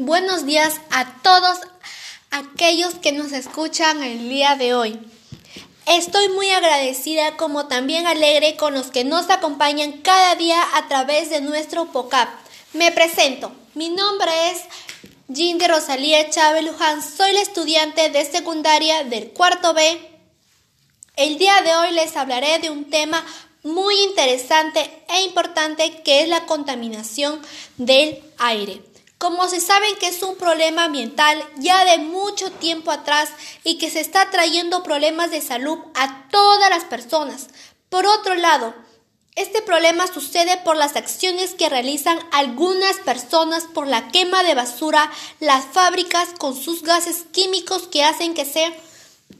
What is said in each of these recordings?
Buenos días a todos aquellos que nos escuchan el día de hoy. Estoy muy agradecida como también alegre con los que nos acompañan cada día a través de nuestro POCAP. Me presento. Mi nombre es Jindy Rosalía Chávez Luján. Soy la estudiante de secundaria del cuarto B. El día de hoy les hablaré de un tema muy interesante e importante que es la contaminación del aire. Como se sabe que es un problema ambiental ya de mucho tiempo atrás y que se está trayendo problemas de salud a todas las personas. Por otro lado, este problema sucede por las acciones que realizan algunas personas por la quema de basura, las fábricas con sus gases químicos que hacen que se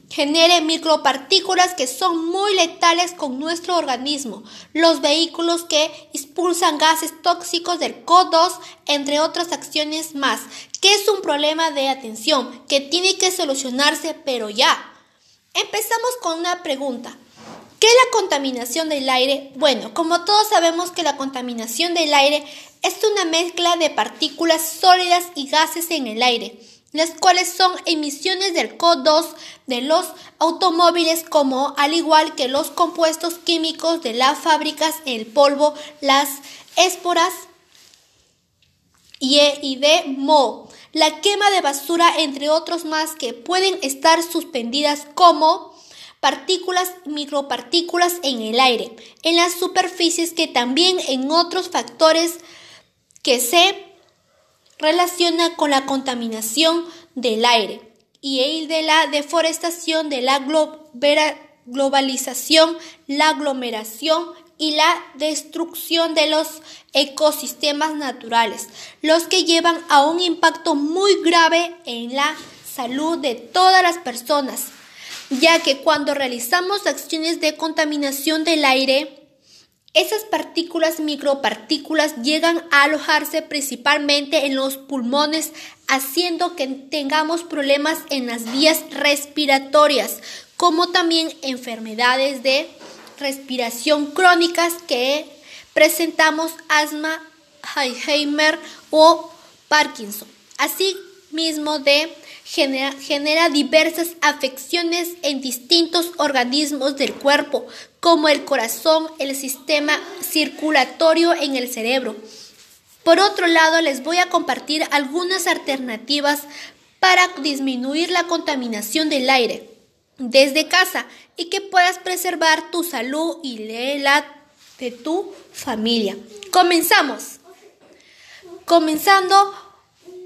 genere micropartículas que son muy letales con nuestro organismo, los vehículos que expulsan gases tóxicos del CO2, entre otras acciones más, que es un problema de atención que tiene que solucionarse, pero ya. Empezamos con una pregunta. ¿Qué es la contaminación del aire? Bueno, como todos sabemos que la contaminación del aire es una mezcla de partículas sólidas y gases en el aire las cuales son emisiones del CO2 de los automóviles como al igual que los compuestos químicos de las fábricas, el polvo, las esporas y de moho, la quema de basura entre otros más que pueden estar suspendidas como partículas, micropartículas en el aire, en las superficies que también en otros factores que se relaciona con la contaminación del aire y el de la deforestación, de la globalización, la aglomeración y la destrucción de los ecosistemas naturales, los que llevan a un impacto muy grave en la salud de todas las personas, ya que cuando realizamos acciones de contaminación del aire, esas partículas micropartículas llegan a alojarse principalmente en los pulmones, haciendo que tengamos problemas en las vías respiratorias, como también enfermedades de respiración crónicas que presentamos asma, Alzheimer o Parkinson. Asimismo de genera, diversas afecciones en distintos organismos del cuerpo, como el corazón, el sistema circulatorio en el cerebro. Por otro lado, les voy a compartir algunas alternativas para disminuir la contaminación del aire desde casa y que puedas preservar tu salud y la de tu familia. Comenzamos. Comenzando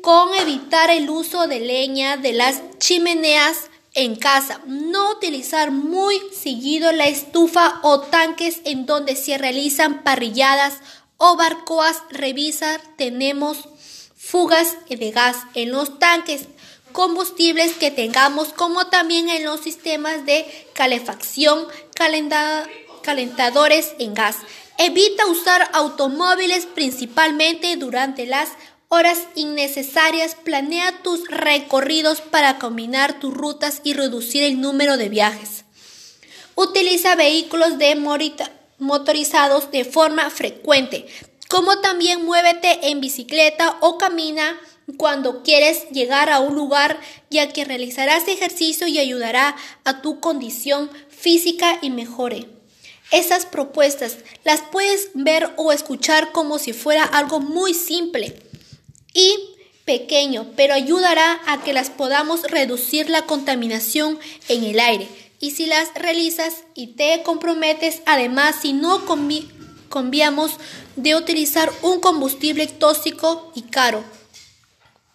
con evitar el uso de leña de las chimeneas en casa. No utilizar muy seguido la estufa o tanques en donde se realizan parrilladas o barcoas. Revisar, tenemos fugas de gas en los tanques combustibles que tengamos como también en los sistemas de calefacción, calentadores en gas. Evita usar automóviles principalmente durante las horas innecesarias, planea tus recorridos para combinar tus rutas y reducir el número de viajes. Utiliza vehículos de motorizados de forma frecuente, como también muévete en bicicleta o camina cuando quieres llegar a un lugar, ya que realizarás ejercicio y ayudará a tu condición física y mejore. Esas propuestas las puedes ver o escuchar como si fuera algo muy simple y pequeño, pero ayudará a que las podamos reducir la contaminación en el aire. Y si las realizas y te comprometes, además, si no conviamos de utilizar un combustible tóxico y caro,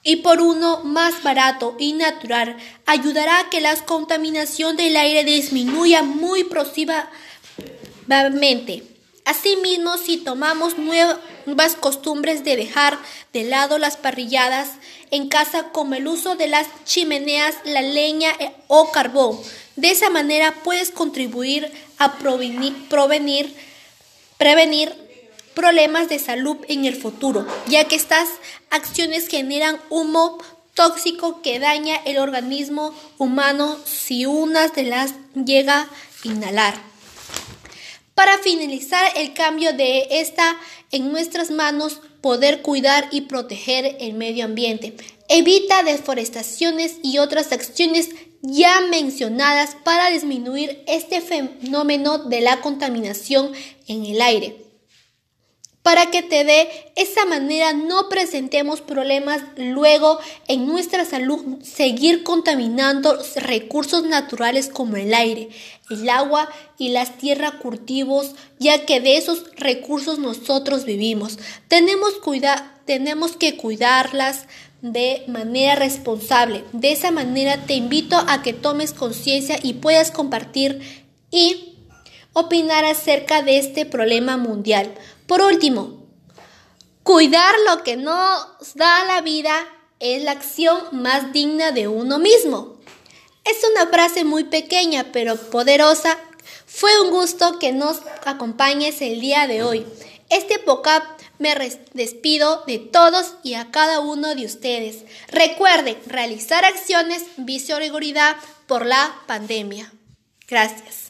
y por uno más barato y natural, ayudará a que la contaminación del aire disminuya muy próximamente. Asimismo, si tomamos nuevas costumbres de dejar de lado las parrilladas en casa como el uso de las chimeneas, la leña eh, o carbón, de esa manera puedes contribuir a prevenir problemas de salud en el futuro, ya que estas acciones generan humo tóxico que daña el organismo humano si una de las llega a inhalar. Para finalizar el cambio de esta en nuestras manos, poder cuidar y proteger el medio ambiente. Evita deforestaciones y otras acciones ya mencionadas para disminuir este fenómeno de la contaminación en el aire para que te dé esa manera no presentemos problemas luego en nuestra salud seguir contaminando recursos naturales como el aire, el agua y las tierras cultivos, ya que de esos recursos nosotros vivimos. Tenemos, tenemos que cuidarlas de manera responsable. De esa manera te invito a que tomes conciencia y puedas compartir y opinar acerca de este problema mundial. Por último, cuidar lo que nos da la vida es la acción más digna de uno mismo. Es una frase muy pequeña pero poderosa. Fue un gusto que nos acompañes el día de hoy. Este podcast me despido de todos y a cada uno de ustedes. Recuerden realizar acciones seguridad por la pandemia. Gracias.